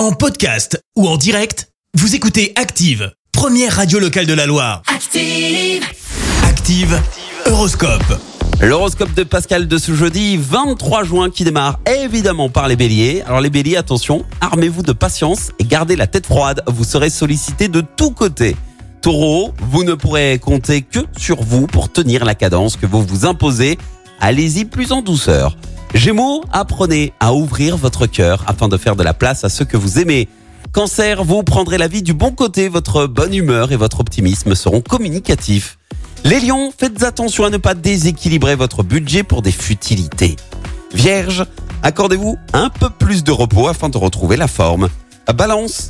En podcast ou en direct, vous écoutez Active, première radio locale de la Loire. Active. Active, Horoscope. L'horoscope de Pascal de ce jeudi 23 juin qui démarre évidemment par les béliers. Alors les béliers, attention, armez-vous de patience et gardez la tête froide, vous serez sollicité de tous côtés. Taureau, vous ne pourrez compter que sur vous pour tenir la cadence que vous vous imposez. Allez-y plus en douceur. Gémeaux, apprenez à ouvrir votre cœur afin de faire de la place à ceux que vous aimez. Cancer, vous prendrez la vie du bon côté, votre bonne humeur et votre optimisme seront communicatifs. Les lions, faites attention à ne pas déséquilibrer votre budget pour des futilités. Vierge, accordez-vous un peu plus de repos afin de retrouver la forme. Balance,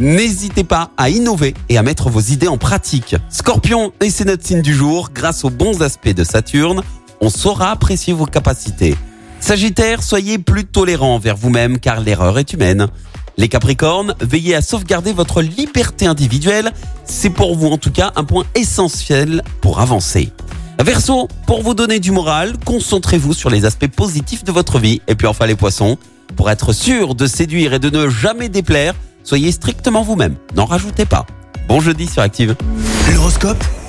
n'hésitez pas à innover et à mettre vos idées en pratique. Scorpion, et c'est notre signe du jour, grâce aux bons aspects de Saturne, on saura apprécier vos capacités. Sagittaire, soyez plus tolérant envers vous-même car l'erreur est humaine. Les Capricornes, veillez à sauvegarder votre liberté individuelle. C'est pour vous en tout cas un point essentiel pour avancer. Verseau, pour vous donner du moral, concentrez-vous sur les aspects positifs de votre vie. Et puis enfin les poissons, pour être sûr de séduire et de ne jamais déplaire, soyez strictement vous-même. N'en rajoutez pas. Bon jeudi sur Active. L'horoscope